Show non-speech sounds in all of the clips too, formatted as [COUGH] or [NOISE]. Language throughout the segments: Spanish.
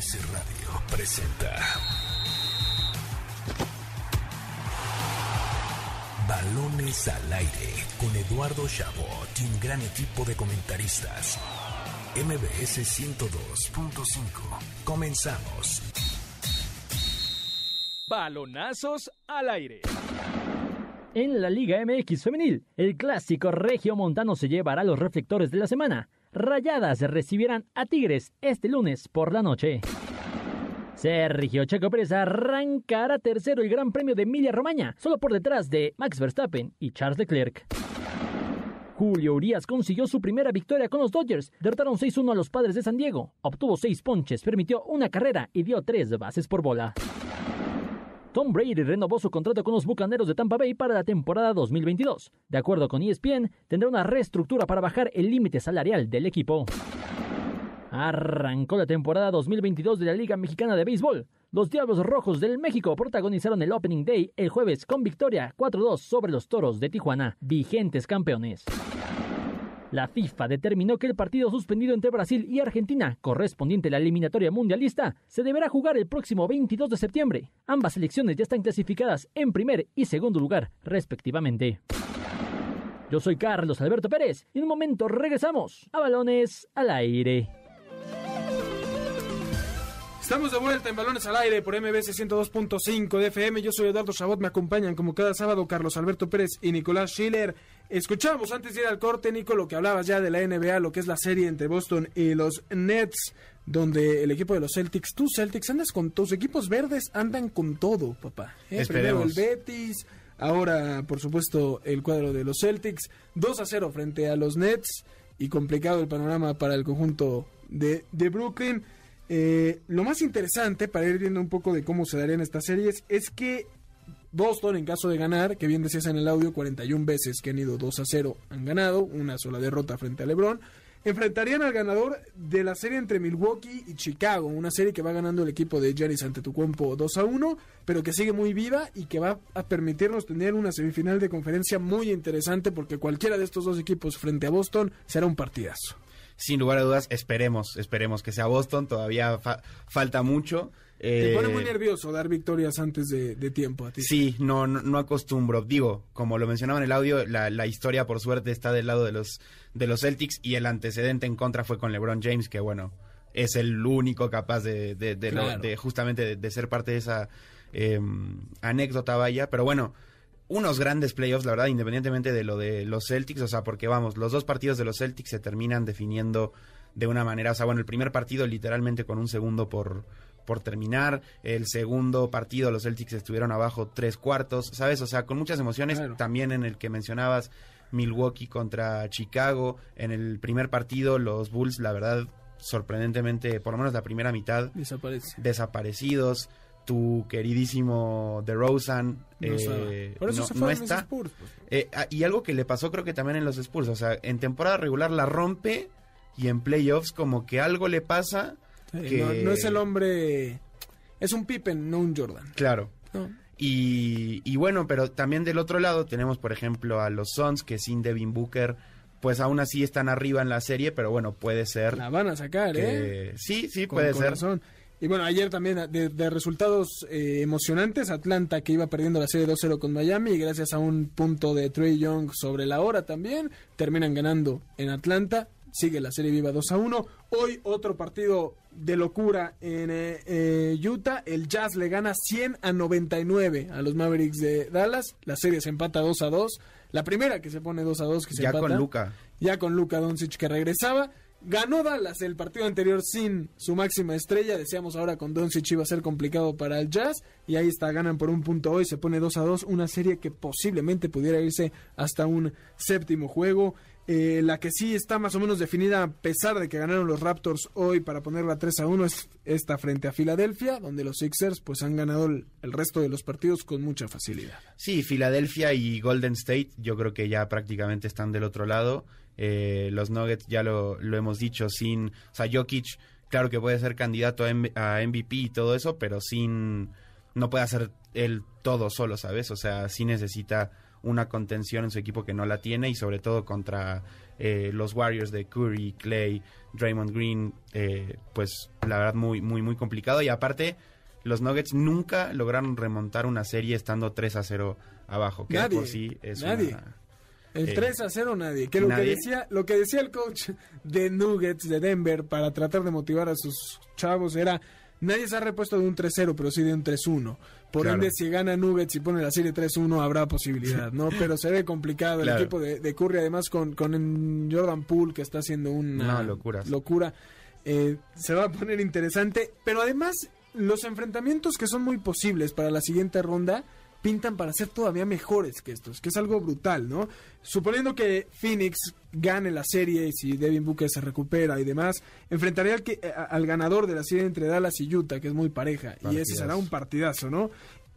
MBS Radio presenta Balones al aire con Eduardo Chabot y un gran equipo de comentaristas. MBS 102.5. Comenzamos. Balonazos al aire. En la Liga MX Femenil, el clásico regio montano se llevará los reflectores de la semana. Rayadas recibirán a Tigres este lunes por la noche. Sergio Checo Pérez arrancará tercero el Gran Premio de Emilia Romagna, solo por detrás de Max Verstappen y Charles Leclerc. Julio Urias consiguió su primera victoria con los Dodgers. Derrotaron 6-1 a los padres de San Diego. Obtuvo 6 ponches, permitió una carrera y dio 3 bases por bola. Tom Brady renovó su contrato con los Bucaneros de Tampa Bay para la temporada 2022. De acuerdo con ESPN, tendrá una reestructura para bajar el límite salarial del equipo. Arrancó la temporada 2022 de la Liga Mexicana de Béisbol. Los Diablos Rojos del México protagonizaron el Opening Day el jueves con victoria 4-2 sobre los Toros de Tijuana, vigentes campeones. La FIFA determinó que el partido suspendido entre Brasil y Argentina, correspondiente a la eliminatoria mundialista, se deberá jugar el próximo 22 de septiembre. Ambas selecciones ya están clasificadas en primer y segundo lugar, respectivamente. Yo soy Carlos Alberto Pérez y en un momento regresamos a Balones al Aire. Estamos de vuelta en Balones al Aire por MBC 102.5 de FM. Yo soy Eduardo Chabot, me acompañan como cada sábado Carlos Alberto Pérez y Nicolás Schiller. Escuchamos antes de ir al corte, Nico, lo que hablabas ya de la NBA, lo que es la serie entre Boston y los Nets, donde el equipo de los Celtics, tú Celtics andas con tus equipos verdes, andan con todo, papá. ¿eh? Primero el Betis, ahora por supuesto el cuadro de los Celtics, 2 a 0 frente a los Nets y complicado el panorama para el conjunto de, de Brooklyn. Eh, lo más interesante para ir viendo un poco de cómo se darían estas series es que Boston, en caso de ganar, que bien decías en el audio, 41 veces que han ido 2 a 0 han ganado, una sola derrota frente a LeBron, enfrentarían al ganador de la serie entre Milwaukee y Chicago, una serie que va ganando el equipo de Giannis Antetokounmpo 2 a 1, pero que sigue muy viva y que va a permitirnos tener una semifinal de conferencia muy interesante porque cualquiera de estos dos equipos frente a Boston será un partidazo sin lugar a dudas, esperemos, esperemos que sea Boston, todavía falta mucho. Te pone muy eh, nervioso dar victorias antes de, tiempo a ti. Sí, no, no, acostumbro. Digo, como lo mencionaba en el audio, la, historia por suerte está del lado de los, de los Celtics y el antecedente en contra fue con LeBron James, que bueno, es el único capaz de, de, justamente de, ser parte de esa em, anécdota vaya. Pero bueno, unos grandes playoffs, la verdad, independientemente de lo de los Celtics, o sea, porque vamos, los dos partidos de los Celtics se terminan definiendo de una manera, o sea, bueno, el primer partido literalmente con un segundo por, por terminar, el segundo partido los Celtics estuvieron abajo tres cuartos, ¿sabes? O sea, con muchas emociones, también en el que mencionabas Milwaukee contra Chicago, en el primer partido los Bulls, la verdad, sorprendentemente, por lo menos la primera mitad, desaparecidos tu queridísimo DeRozan eh, Por eso no, está. Spurs, pues. eh, ah, y algo que le pasó creo que también en los Spurs, o sea, en temporada regular la rompe y en playoffs como que algo le pasa. que... no, es el hombre, es un Pippen, no un Jordan. Claro. Y, y, bueno, pero también del otro lado tenemos, por ejemplo, a los Suns que sin Devin Booker pues aún así están arriba en la serie, pero bueno, puede ser. La van a sacar, ¿eh? Sí, sí, puede ser. Y bueno, ayer también de, resultados eh, emocionantes, Atlanta que iba perdiendo la serie 2-0 con Miami y gracias a un punto de Trey Young sobre la hora también, terminan ganando en Atlanta, sigue la serie viva 2-1. Hoy otro partido de locura en eh, eh, Utah, el Jazz le gana 100 a 99 a los Mavericks de Dallas, la serie se empata 2-2, la primera que se pone 2-2 que se ya empata. con Luca. Ya con Luca Doncic que regresaba Ganó Dallas el partido anterior sin su máxima estrella. Decíamos ahora con Doncic iba a ser complicado para el Jazz. Y ahí está, ganan por un punto hoy. Se pone 2 a 2. Una serie que posiblemente pudiera irse hasta un séptimo juego. Eh, la que sí está más o menos definida, a pesar de que ganaron los Raptors hoy para ponerla 3 a 1, es esta frente a Filadelfia, donde los Sixers pues han ganado el, el, resto de los partidos con mucha facilidad. Sí, Filadelfia y Golden State, yo creo que ya prácticamente están del otro lado. Eh, los Nuggets ya lo, lo, hemos dicho, sin, o sea, Jokic, claro que puede ser candidato a, MVP y todo eso, pero sin, no puede hacer él todo solo, ¿sabes? O sea, sí necesita una contención en su equipo que no la tiene y sobre todo contra eh, los Warriors de Curry, Clay, Draymond Green, eh, pues la verdad muy, muy, muy complicado. Y aparte, los Nuggets nunca lograron remontar una serie estando 3 a 0 abajo, que Nadie, por sí es nadie. una- El Eh, 3 a 0 nadie. Que lo que decía, lo que decía el coach de Nuggets de Denver para tratar de motivar a sus chavos era nadie se ha repuesto de un 3-0, pero sí de un 3-1. Por Claro. ende, si gana Nuggets y pone la serie 3-1, habrá posibilidad, ¿no? [LAUGHS] Pero se ve complicado. Claro. El equipo de, de Curry, además, con, con Jordan Poole, que está haciendo una No, locuras. locura, eh, se va a poner interesante. Pero además, los enfrentamientos que son muy posibles para la siguiente ronda pintan para ser todavía mejores que estos, que es algo brutal, ¿no? Suponiendo que Phoenix gane la serie y si Devin Booker se recupera y demás, enfrentaría al, que, a- al ganador de la serie entre Dallas y Utah, que es muy pareja, y ese será un partidazo, ¿no?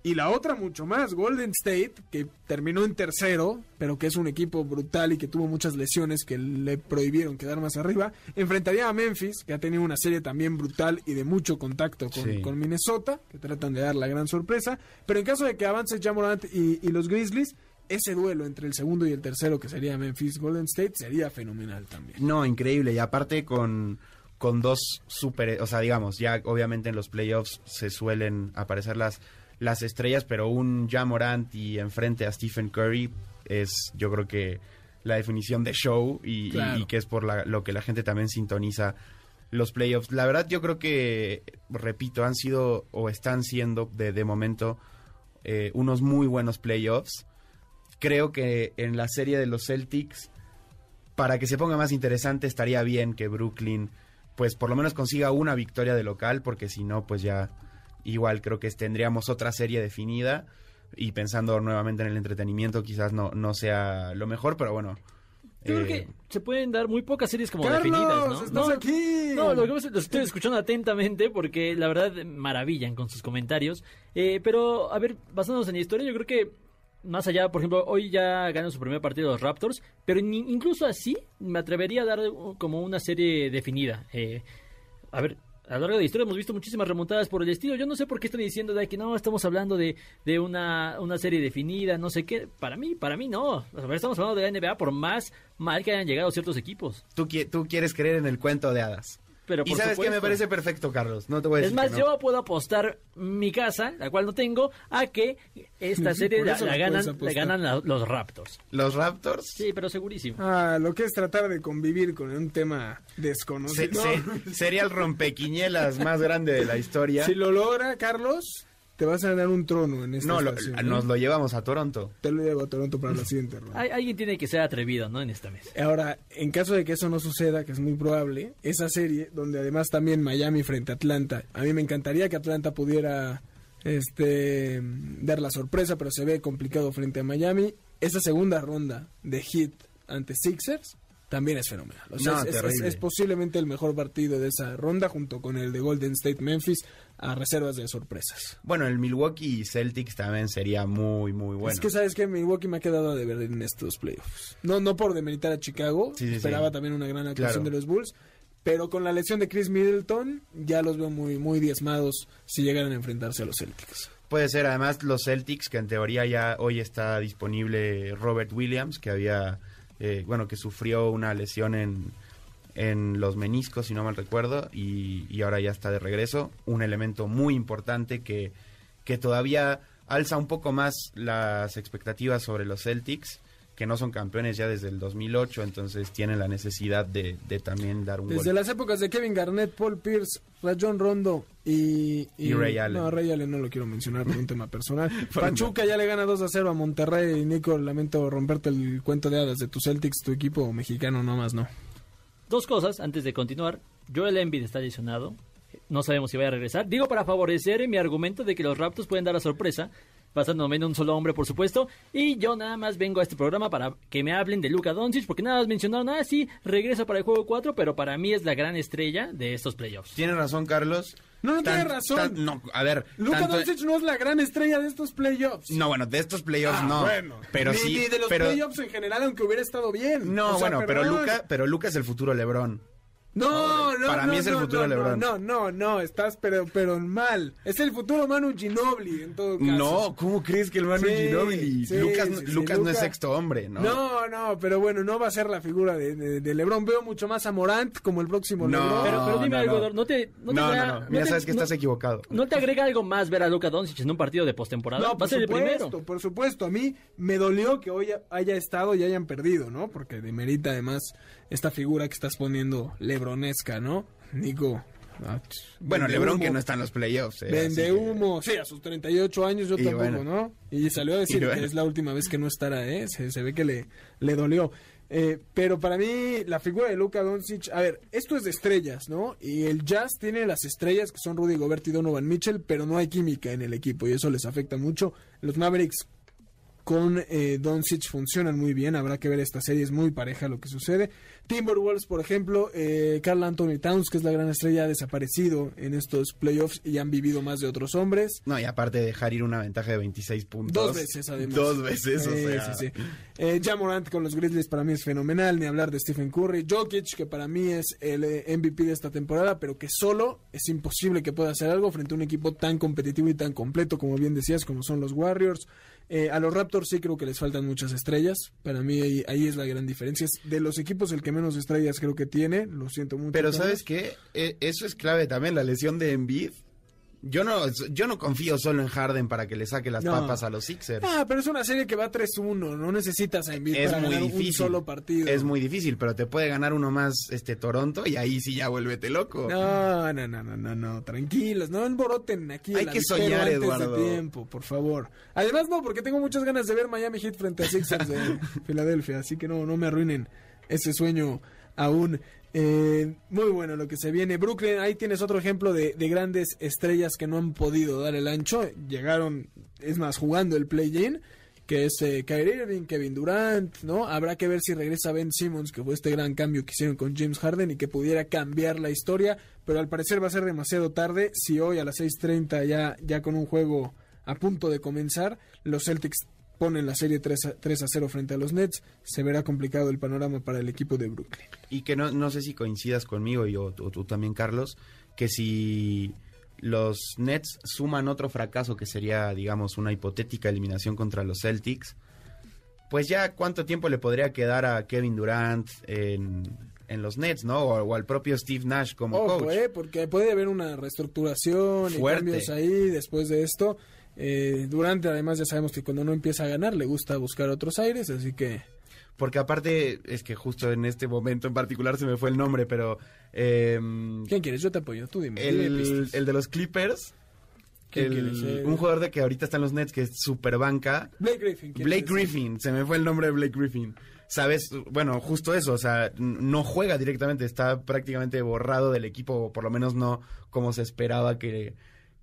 Y la otra mucho más, Golden State, que terminó en tercero, pero que es un equipo brutal y que tuvo muchas lesiones que le prohibieron quedar más arriba, enfrentaría a Memphis, que ha tenido una serie también brutal y de mucho contacto con, Sí. con Minnesota, que tratan de dar la gran sorpresa. Pero en caso de que avance Jamorant y, y los Grizzlies, ese duelo entre el segundo y el tercero, que sería Memphis Golden State, sería fenomenal también. No, increíble. Y aparte con, con dos super, o sea, digamos, ya obviamente en los playoffs se suelen aparecer las, las estrellas, pero un Jamorant y enfrente a Stephen Curry es, yo creo que la definición de show y, y- Claro. y que es por la- lo que la gente también sintoniza los playoffs. La verdad, yo creo que, repito, han sido o están siendo de, de momento eh, unos muy buenos playoffs. Creo que en la serie de los Celtics para que se ponga más interesante estaría bien que Brooklyn pues por lo menos consiga una victoria de local porque si no pues ya igual creo que tendríamos otra serie definida y pensando nuevamente en el entretenimiento quizás no, no sea lo mejor pero bueno Yo creo eh, que se pueden dar muy pocas series como Carlos, definidas, ¿no? estás no, aquí. No, lo que pasa es que los estoy escuchando atentamente porque la verdad maravillan con sus comentarios. Eh, pero, a ver, basándonos en la historia, yo creo que más allá, por ejemplo, hoy ya ganan su primer partido los Raptors, pero ni- incluso así me atrevería a dar como una serie definida. Eh, a ver, a lo largo de la historia hemos visto muchísimas remontadas por el estilo. Yo no sé por qué están diciendo de que no, estamos hablando de, de una, una serie definida, no sé qué. Para mí, para mí no. Estamos hablando de la NBA por más mal que hayan llegado ciertos equipos. tú, tú quieres creer en el cuento de hadas Pero y sabes que me parece perfecto Carlos no te voy a Es decir más, que no. yo puedo apostar mi casa, la cual no tengo, a que esta [LAUGHS] serie la, ganan, la ganan la- los Raptors. los Raptors Sí, pero segurísimo. Ah, lo que es tratar de convivir con un tema se- desconocido. se- sería el [LAUGHS] rompequiñelas más grande de la historia Si lo logra, Carlos, te vas a ganar un trono en esta no lo- nos lo llevamos a Toronto Te lo llevo a Toronto para la siguiente ronda. Hay- alguien tiene que ser atrevido, ¿no? En esta mesa. Ahora, en caso de que eso no suceda, que es muy probable, esa serie, donde además también Miami frente a Atlanta, a mí me encantaría que Atlanta pudiera este dar la sorpresa, pero se ve complicado frente a Miami. Esa segunda ronda de hit ante Sixers también es fenomenal. O sea, No, es- posiblemente el mejor partido de esa ronda, junto con el de Golden State Memphis, a reservas de sorpresas. Bueno, el Milwaukee Celtics también sería muy, muy bueno. Es que sabes que Milwaukee me ha quedado a deber en estos playoffs. No, no por demeritar a Chicago, Sí, sí, esperaba sí. también una gran actuación Claro. de los Bulls, pero con la lesión de Chris Middleton ya los veo muy, muy diezmados si llegaran a enfrentarse a los Celtics. Puede ser, además, los Celtics, que en teoría ya hoy está disponible Robert Williams, que había, eh, bueno, que sufrió una lesión en, en los meniscos, si no mal recuerdo, y, y ahora ya está de regreso. Un elemento muy importante que, que todavía alza un poco más las expectativas sobre los Celtics, que no son campeones ya desde el 2008, entonces tienen la necesidad de, de también dar un Desde gol. las épocas de Kevin Garnett, Paul Pierce, Rajon Rondo y, Y Ray Allen. No, Ray Allen no lo quiero mencionar por un tema personal. [LAUGHS] Pachuca ya le gana 2 a 0 a Monterrey. Y Nico, lamento romperte el cuento de hadas de tu Celtics, tu equipo mexicano, no más no. Dos cosas antes de continuar. Joel Embiid está lesionado. No sabemos si va a regresar. Digo para favorecer mi argumento de que los Raptors pueden dar la sorpresa. Basándome en un solo hombre, por supuesto. Y yo nada más vengo a este programa para que me hablen de Luka Doncic. Porque nada más mencionaron, ah, sí, regresa para el juego 4. Pero para mí es la gran estrella de estos playoffs. Tienes razón, Carlos. No, no Tan- tiene razón. tan- no, a ver. Luka tanto- Doncic no es la gran estrella de estos playoffs. No, bueno, de estos playoffs Ah, no. bueno. Pero ni, sí. ni de los pero, playoffs en general, aunque hubiera estado bien. No, O sea, bueno, pero. Luca, pero Luca es el futuro LeBron. No, no, Para no, mí es el no, futuro no, de LeBron. No, no, no, estás pero, pero mal. Es el futuro Manu Ginobili en todo caso. No, ¿cómo crees que el Manu Sí, Ginobili? sí, Lucas, sí, Lucas no es sexto hombre, ¿no? No, no, pero bueno, no va a ser la figura de, de- de LeBron. Veo mucho más a Morant como el próximo No. LeBron. Pero, pero dime no, algo, no. Eduardo, ¿no te, no te No, crea- no, no. no Mira, te- sabes que no- estás equivocado. ¿No te agrega algo más ver a Luka Doncic en un partido de postemporada? No, Va a por ser el supuesto, primero. por supuesto. A mí me dolió que hoy haya estado y hayan perdido, ¿no? Porque demerita además esta figura que estás poniendo lebronesca, ¿no? Nico. ah, Bueno, LeBron humo, que no está en los playoffs. eh, Vende que- humo. Sí, a sus 38 años yo Y tampoco, bueno. ¿no? Y salió a decir bueno. que es la última vez que no estará, ¿eh? Se, se ve que le, le dolió. Eh, pero para mí, la figura de Luka Doncic, a ver, esto es de estrellas, ¿no? Y el Jazz tiene las estrellas que son Rudy Gobert y Donovan Mitchell, pero no hay química en el equipo y eso les afecta mucho. Los Mavericks con eh, Doncic funcionan muy bien. Habrá que ver esta serie, es muy pareja lo que sucede. Timberwolves, por ejemplo, eh, Carl Anthony Towns, que es la gran estrella, ha desaparecido en estos playoffs y han vivido más de otros hombres. No, y aparte de dejar ir una ventaja de 26 puntos. Dos veces, además. Dos veces, o sea. sí, sí. Eh, Ja Morant con los Grizzlies para mí es fenomenal. Ni hablar de Stephen Curry. Jokic, que para mí es el eh, MVP de esta temporada, pero que solo es imposible que pueda hacer algo frente a un equipo tan competitivo y tan completo, como bien decías, como son los Warriors. Eh, a los Raptors sí creo que les faltan muchas estrellas. Para mí ahí, ahí es la gran diferencia. Es de los equipos el que menos estrellas creo que tiene. Lo siento mucho. Pero. ¿sabes qué? Eh, eso es clave también, la lesión de Embiid. Yo no, yo no confío solo en Harden para que le saque las No. papas a los Sixers. Ah, pero es una serie que va 3-1. No necesitas a Embiid para muy ganar difícil. un solo partido. Es muy difícil, pero te puede ganar uno más este Toronto y ahí sí ya vuélvete loco. No, no, no, no, no, no, tranquilos, no emboroten aquí. Hay que soñar, antes Eduardo. de tiempo, por favor. Además, no, porque tengo muchas ganas de ver Miami Heat frente a Sixers de [LAUGHS] Filadelfia, así que no, no me arruinen ese sueño aún. Eh, muy bueno lo que se viene. Brooklyn, ahí tienes otro ejemplo de, de grandes estrellas que no han podido dar el ancho. Llegaron, es más, jugando el play-in que es eh, Kyrie Irving, Kevin Durant, ¿no? Habrá que ver si regresa Ben Simmons, que fue este gran cambio que hicieron con James Harden y que pudiera cambiar la historia, pero al parecer va a ser demasiado tarde si hoy a las 6.30 ya, ya con un juego a punto de comenzar, los Celtics ponen la serie 3 a, 3 a 0 frente a los Nets, se verá complicado el panorama para el equipo de Brooklyn. Y que no, no sé si coincidas conmigo y o, o tú también, Carlos, que si los Nets suman otro fracaso que sería, digamos, una hipotética eliminación contra los Celtics, pues ya cuánto tiempo le podría quedar a Kevin Durant en, en los Nets, ¿no? O, o al propio Steve Nash como Ojo, coach. eh, porque puede haber una reestructuración Fuerte. y cambios ahí después de esto. Eh, Durante, además, ya sabemos que cuando no empieza a ganar le gusta buscar otros aires, así que Porque aparte, es que justo en este momento en particular se me fue el nombre, pero eh, ¿quién quieres? Yo te apoyo, tú dime. el, de los Clippers, ¿Quién el-? Eh, un jugador de que ahorita está en los Nets que es super banca, Blake Griffin. ¿quién Blake? Griffin, se me fue el nombre de Blake Griffin. Sabes, bueno, justo eso, o sea, no juega directamente, está prácticamente borrado del equipo, o por lo menos no como se esperaba que,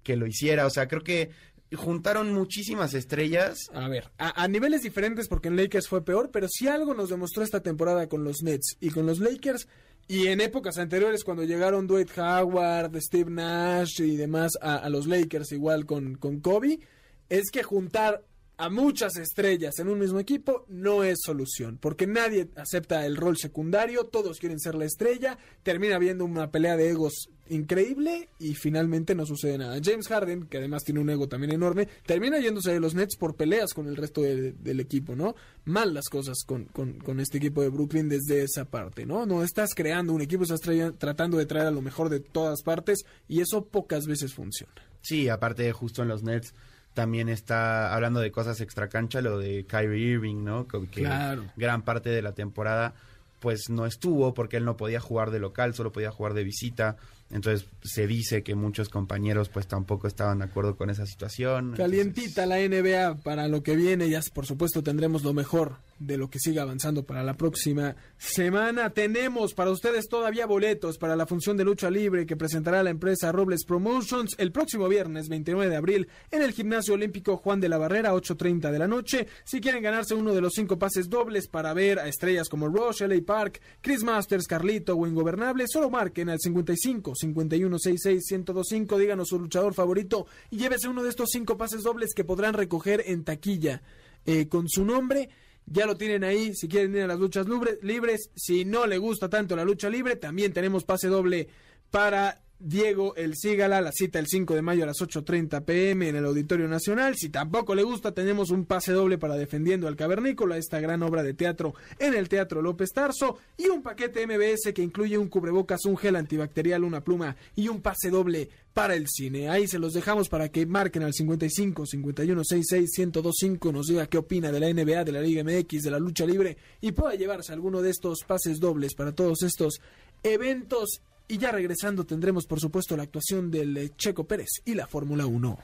que lo hiciera. O sea, creo que juntaron muchísimas estrellas. A ver, a, a niveles diferentes porque en Lakers fue peor, pero si algo nos demostró esta temporada con los Nets y con los Lakers y en épocas anteriores cuando llegaron Dwight Howard, Steve Nash y demás a, a los Lakers igual con, con Kobe, es que juntar a muchas estrellas en un mismo equipo no es solución, porque nadie acepta el rol secundario, todos quieren ser la estrella, termina habiendo una pelea de egos increíble y finalmente no sucede nada. James Harden, que además tiene un ego también enorme, termina yéndose de los Nets por peleas con el resto de- del equipo, ¿no? Mal las cosas con, con- con este equipo de Brooklyn desde esa parte, ¿no? No estás creando un equipo, estás tratando de traer a lo mejor de todas partes y eso pocas veces funciona. Sí, aparte justo en los Nets también está hablando de cosas extra cancha, lo de Kyrie Irving, ¿no? Que Claro. gran parte de la temporada pues no estuvo porque él no podía jugar de local, solo podía jugar de visita. Entonces se dice que muchos compañeros pues tampoco estaban de acuerdo con esa situación. Calientita la NBA para lo que viene. Ya por supuesto tendremos lo mejor de lo que siga avanzando para la próxima semana. Tenemos para ustedes todavía boletos para la función de lucha libre que presentará la empresa Robles Promotions el próximo viernes 29 de abril en el Gimnasio Olímpico Juan de la Barrera, 8.30 de la noche. Si quieren ganarse uno de los cinco pases dobles para ver a estrellas como Rush, LA Park, Chris Masters, Carlito o Ingobernable, solo marquen al 55 51 66 1025, díganos su luchador favorito y llévese uno de estos cinco pases dobles que podrán recoger en taquilla eh, con su nombre. Ya lo tienen ahí, si quieren ir a las luchas libres. Si no le gusta tanto la lucha libre, también tenemos pase doble para Diego El Cígala, la cita el 5 de mayo a las 8.30 pm en el Auditorio Nacional. Si tampoco le gusta, tenemos un pase doble para Defendiendo al Cavernícola, esta gran obra de teatro en el Teatro López Tarso, y un paquete MBS que incluye un cubrebocas, un gel antibacterial, una pluma y un pase doble para el cine. Ahí se los dejamos para que marquen al 55 51 66 1025, nos diga qué opina de la NBA, de la Liga MX, de la lucha libre y pueda llevarse alguno de estos pases dobles para todos estos eventos y ya regresando tendremos por supuesto la actuación del eh, Checo Pérez y la Fórmula 1.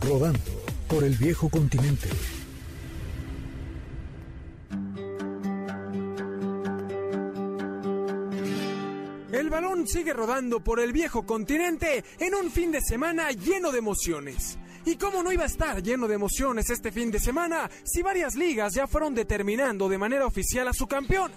Rodando por el viejo continente. El balón sigue rodando por el viejo continente en un fin de semana lleno de emociones. ¿Y cómo no iba a estar lleno de emociones este fin de semana si varias ligas ya fueron determinando de manera oficial a su campeón?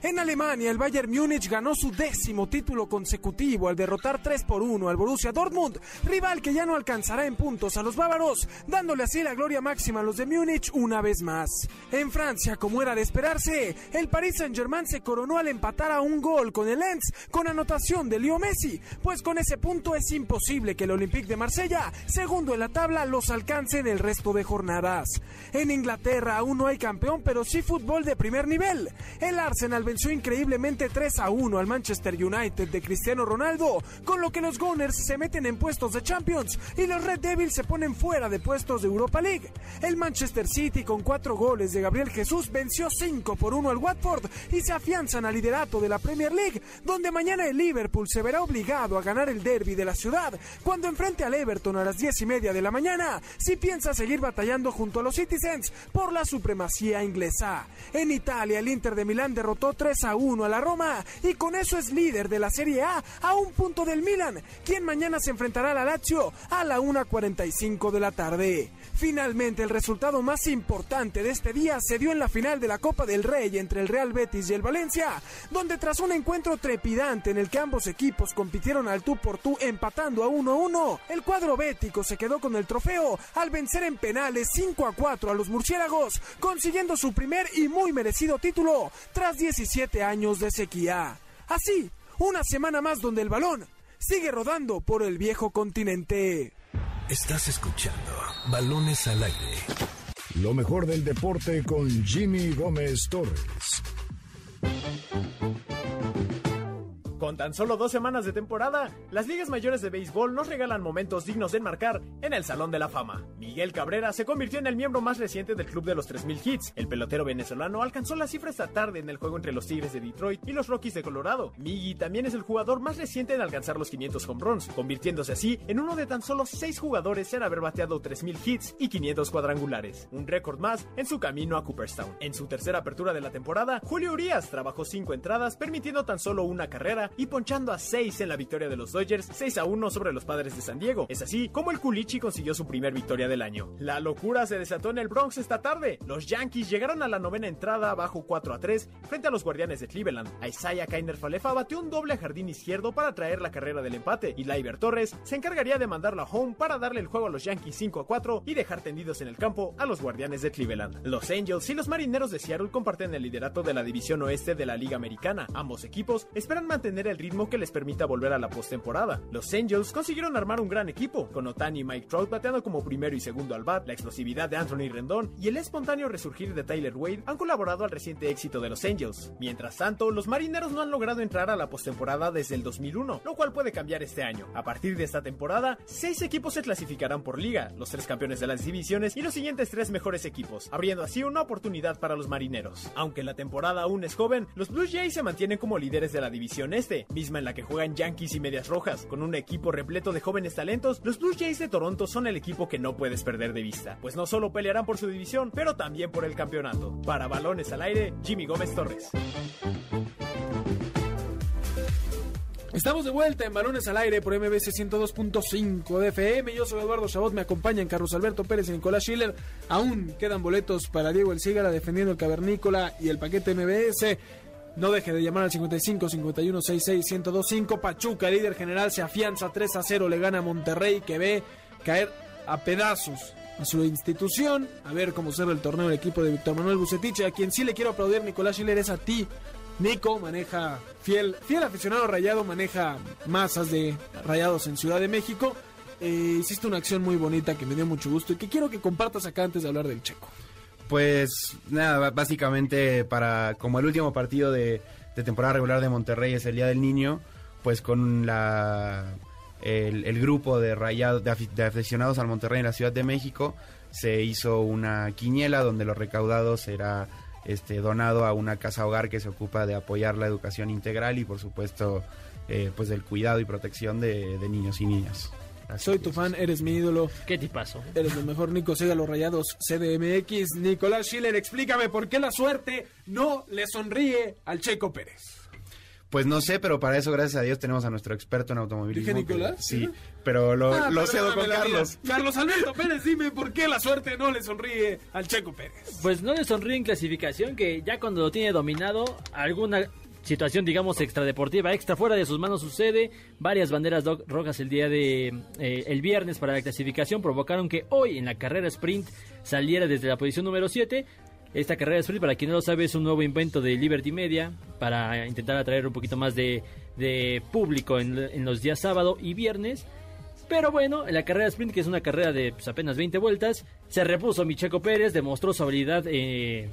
En Alemania, el Bayern Múnich ganó su décimo título consecutivo al derrotar 3 por 1 al Borussia Dortmund, rival que ya no alcanzará en puntos a los bávaros, dándole así la gloria máxima a los de Múnich una vez más. En Francia, como era de esperarse, el Paris Saint-Germain se coronó al empatar a un gol con el Lens con anotación de Leo Messi, pues con ese punto es imposible que el Olympique de Marsella, segundo en la tabla, los alcance en el resto de jornadas. En Inglaterra aún no hay campeón, pero sí fútbol de primer nivel. El Arsenal venció increíblemente 3 a 1 al Manchester United de Cristiano Ronaldo, con lo que los Gunners se meten en puestos de Champions y los Red Devils se ponen fuera de puestos de Europa League. El Manchester City con 4 goles de Gabriel Jesús venció 5 por 1 al Watford y se afianzan al liderato de la Premier League, donde mañana el Liverpool se verá obligado a ganar el derby de la ciudad cuando enfrente al Everton a las 10 y media de la mañana, si piensa seguir batallando junto a los Citizens por la supremacía inglesa. En Italia, el Inter de Milán derrotó 3 a 1 a la Roma y con eso es líder de la Serie A a un punto del Milan, quien mañana se enfrentará a la Lazio a la 1.45 de la tarde. Finalmente, el resultado más importante de este día se dio en la final de la Copa del Rey entre el Real Betis y el Valencia, donde tras un encuentro trepidante en el que ambos equipos compitieron al tú por tú empatando a 1-1, el cuadro bético se quedó con el trofeo al vencer en penales 5 a 4 a los murciélagos, consiguiendo su primer y muy merecido título tras 17 años de sequía. Así, una semana más donde el balón sigue rodando por el viejo continente. Estás escuchando Balones al aire. Lo mejor del deporte con Jimmy Gómez Torres. Con tan solo dos semanas de temporada, las ligas mayores de béisbol nos regalan momentos dignos de enmarcar en el Salón de la Fama. Miguel Cabrera se convirtió en el miembro más reciente del club de los 3000 hits. El pelotero venezolano alcanzó la cifra esta tarde en el juego entre los Tigres de Detroit y los Rockies de Colorado. Miggy también es el jugador más reciente en alcanzar los 500 home runs, convirtiéndose así en uno de tan solo seis jugadores en haber bateado 3000 hits y 500 cuadrangulares, un récord más en su camino a Cooperstown. En su tercera apertura de la temporada, Julio Urias trabajó cinco entradas, permitiendo tan solo una carrera y ponchando a 6 en la victoria de los Dodgers 6 a 1 sobre los padres de San Diego. Es así como el Culichi consiguió su primer victoria del año. La locura se desató en el Bronx esta tarde. Los Yankees llegaron a la novena entrada bajo 4 a 3 frente a los Guardianes de Cleveland. Isaiah Kainer Falefa batió un doble a jardín izquierdo para traer la carrera del empate y Laiber Torres se encargaría de mandarlo a home para darle el juego a los Yankees 5 a 4 y dejar tendidos en el campo a los Guardianes de Cleveland. Los Angels y los Marineros de Seattle comparten el liderato de la división oeste de la Liga Americana. Ambos equipos esperan mantener el ritmo que les permita volver a la postemporada. Los Angels consiguieron armar un gran equipo, con Otani y Mike Trout bateando como primero y segundo al bat, la explosividad de Anthony Rendón y el espontáneo resurgir de Tyler Wade han colaborado al reciente éxito de los Angels. Mientras tanto, los Marineros no han logrado entrar a la postemporada desde el 2001, lo cual puede cambiar este año. A partir de esta temporada, seis equipos se clasificarán por liga, los tres campeones de las divisiones y los siguientes tres mejores equipos, abriendo así una oportunidad para los Marineros. Aunque la temporada aún es joven, los Blue Jays se mantienen como líderes de la división este, misma en la que juegan Yankees y Medias Rojas. Con un equipo repleto de jóvenes talentos, los Blue Jays de Toronto son el equipo que no puedes perder de vista, pues no solo pelearán por su división, pero también por el campeonato. Para balones al aire, Jimmy Gómez Torres. Estamos de vuelta en Balones al Aire por MBC 102.5 de FM. Yo soy Eduardo Chabot, me acompañan Carlos Alberto Pérez y Nicolás Schiller. Aún quedan boletos para Diego El Cígara defendiendo el Cavernícola y el paquete MBS. No deje de llamar al 55 51 66 1025. Pachuca, líder general, se afianza 3 a 0. Le gana a Monterrey que ve caer a pedazos a su institución, a ver cómo cerra el torneo el equipo de Víctor Manuel Bucetich, a quien sí le quiero aplaudir, Nicolás Schiller, es a ti. Nico maneja, fiel, fiel aficionado rayado, maneja masas de rayados en Ciudad de México. Eh, hiciste una acción muy bonita que me dio mucho gusto y que quiero que compartas acá antes de hablar del checo. Pues nada, básicamente para como el último partido de, temporada regular de Monterrey es el Día del Niño, pues con la el, grupo de rayados de, de aficionados al Monterrey en la Ciudad de México se hizo una quiniela donde lo recaudado será este donado a una casa hogar que se ocupa de apoyar la educación integral y por supuesto eh, pues del cuidado y protección de niños y niñas. Soy tu fan, eres mi ídolo, ¿Qué tipazo? eres lo mejor, Nico Siga los rayados CDMX. Nicolás Schiller, explícame por qué la suerte no le sonríe al Checo Pérez. Pues no sé, pero para eso, gracias a Dios, tenemos a nuestro experto en automovilismo. ¿Dije que- Nicolás? sí, pero lo, Ah, lo cedo con Carlos. vida. Carlos Alberto Pérez, dime por qué la suerte no le sonríe al Checo Pérez. Pues no le sonríe en clasificación que ya cuando lo tiene dominado, alguna situación, digamos, extradeportiva, extra fuera de sus manos sucede. Varias banderas rojas el día de eh, el viernes para la clasificación provocaron que hoy en la carrera sprint saliera desde la posición número 7. Esta carrera sprint, para quien no lo sabe, es un nuevo invento de Liberty Media para intentar atraer un poquito más de, de público en, en los días sábado y viernes. Pero bueno, en la carrera sprint, que es una carrera de pues, apenas 20 vueltas, se repuso Micheco Pérez, demostró su habilidad, eh,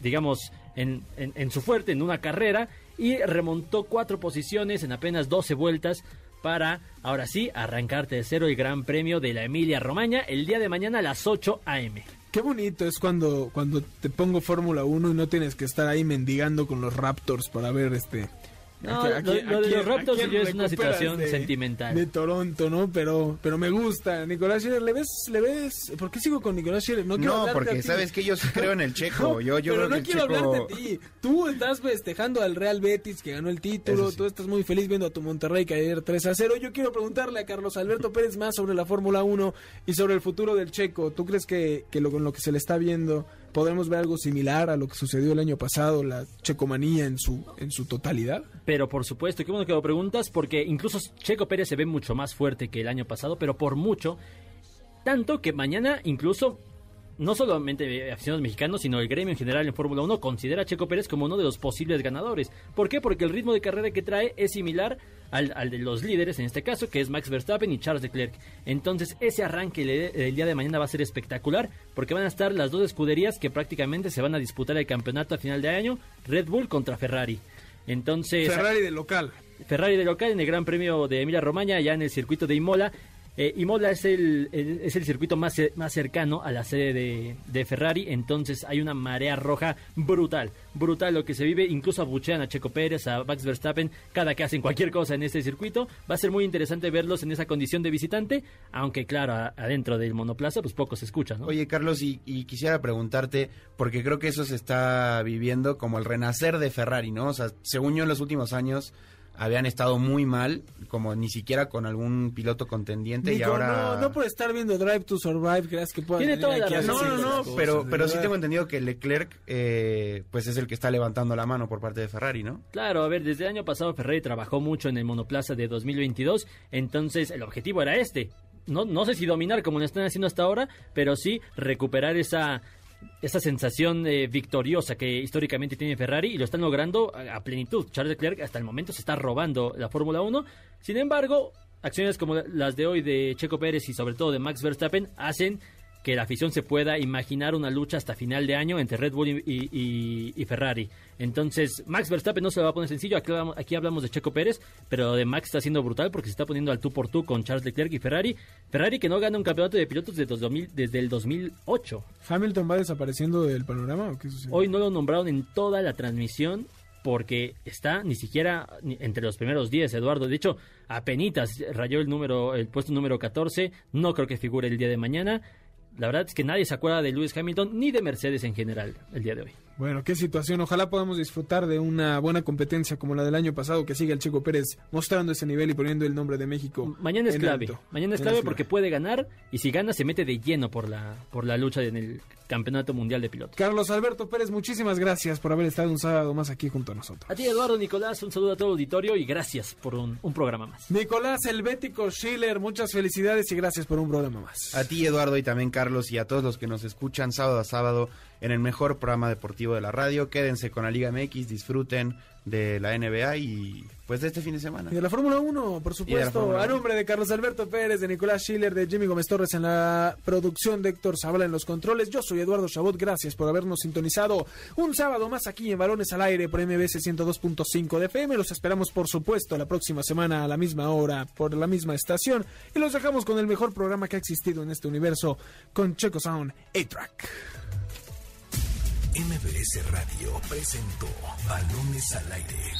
digamos, en, en- su fuerte, en una carrera, y remontó cuatro posiciones en apenas 12 vueltas para, ahora sí, arrancar tercero el Gran Premio de la Emilia Romagna el día de mañana a las 8 a.m. Qué bonito es cuando, cuando te pongo Fórmula 1 y no tienes que estar ahí mendigando con los Raptors para ver este... No, a qui- a lo- qui- lo a de quién- los Raptors quién es una situación sentimental. De Toronto, ¿no? Pero, pero me gusta. Nicolás Schiller, ¿le ves? ¿Le ves? ¿Por qué sigo con Nicolás Schiller? No, quiero No, porque sabes que yo sí creo en el checo. [LAUGHS] No, yo yo pero creo no que el quiero checo... hablarte a ti. Tú estás festejando al Real Betis que ganó el título. Sí. Tú estás muy feliz viendo a tu Monterrey caer 3 a 0. Yo quiero preguntarle a Carlos Alberto Pérez más sobre la Fórmula 1 y sobre el futuro del Checo. ¿Tú crees que, que lo, con lo que se le está viendo podremos ver algo similar a lo que sucedió el año pasado, la checomanía en su, en su totalidad? Pero por supuesto, qué bueno que lo preguntas, porque incluso Checo Pérez se ve mucho más fuerte que el año pasado, pero por mucho. Tanto que mañana incluso, no solamente aficionados mexicanos, sino el gremio en general en Fórmula 1 considera a Checo Pérez como uno de los posibles ganadores. ¿Por qué? Porque el ritmo de carrera que trae es similar al, al de los líderes, en este caso, que es Max Verstappen y Charles Leclerc. Entonces, ese arranque le- el día de mañana va a ser espectacular, porque van a estar las dos escuderías que prácticamente se van a disputar el campeonato a final de año, Red Bull contra Ferrari. Entonces, Ferrari de local. Ferrari de local en el Gran Premio de Emilia Romagna, ya en el circuito de Imola. Eh, Imola es el, es el circuito más, ce- más cercano a la sede de, de Ferrari, entonces hay una marea roja brutal, brutal lo que se vive, incluso abuchean a Checo Pérez, a Max Verstappen, cada que hacen cualquier cosa en este circuito, va a ser muy interesante verlos en esa condición de visitante, aunque claro, a- adentro del monoplaza pues poco se escucha, ¿no? Oye, Carlos, y, y quisiera preguntarte, porque creo que eso se está viviendo como el renacer de Ferrari, ¿no? O sea, según yo en los últimos años habían estado muy mal, como ni siquiera con algún piloto contendiente y Nico, ahora... no, no por estar viendo Drive to Survive creas que Tiene toda la razón. No, no, no, pero, pero sí tengo entendido que Leclerc eh, pues es el que está levantando la mano por parte de Ferrari, ¿no? Claro, a ver, desde el año pasado Ferrari trabajó mucho en el monoplaza de 2022, entonces el objetivo era este. No, no sé si dominar como lo están haciendo hasta ahora, pero sí recuperar esa, esa sensación eh, victoriosa que históricamente tiene Ferrari y lo están logrando a, a plenitud. Charles Leclerc hasta el momento se está robando la Fórmula 1. Sin embargo, acciones como las de hoy de Checo Pérez y sobre todo de Max Verstappen hacen que la afición se pueda imaginar una lucha hasta final de año entre Red Bull y, y- y- Ferrari. Entonces, Max Verstappen no se lo va a poner sencillo. Aquí hablamos, aquí hablamos de Checo Pérez, pero lo de Max está siendo brutal porque se está poniendo al tú por tú con Charles Leclerc y Ferrari. Ferrari que no gana un campeonato de pilotos desde, 2000 desde el 2008. ¿Hamilton va desapareciendo del panorama o qué sucede? Hoy no lo nombraron en toda la transmisión porque está ni siquiera entre los primeros 10, Eduardo. De hecho, apenitas rayó el número, el puesto número 14. No creo que figure el día de mañana. La verdad es que nadie se acuerda de Lewis Hamilton ni de Mercedes en general el día de hoy. Bueno, qué situación. Ojalá podamos disfrutar de una buena competencia como la del año pasado, que siga el Chico Pérez mostrando ese nivel y poniendo el nombre de México. Mañana es en clave. alto. Mañana es clave porque puede ganar y si gana se mete de lleno por la, por la lucha en el Campeonato Mundial de Pilotos. Carlos Alberto Pérez, muchísimas gracias por haber estado un sábado más aquí junto a nosotros. A ti, Eduardo Nicolás, un saludo a todo el auditorio y gracias por un, un programa más. Nicolás Helvético Schiller, muchas felicidades y gracias por un programa más. A ti, Eduardo, y también Carlos, y a todos los que nos escuchan sábado a sábado en el mejor programa deportivo de la radio. Quédense con la Liga MX, disfruten de la NBA y pues de este fin de semana. Y de la Fórmula 1, por supuesto, Fórmula a 1. nombre de Carlos Alberto Pérez, de Nicolás Schiller, de Jimmy Gómez Torres en la producción, de Héctor Zavala en los controles. Yo soy Eduardo Chabot, gracias por habernos sintonizado un sábado más aquí en Balones al Aire por MBS 102.5 de FM. Los esperamos, por supuesto, la próxima semana a la misma hora por la misma estación. Y los dejamos con el mejor programa que ha existido en este universo, con Checo Sound A-Track. MBS Radio presentó Balones al Aire.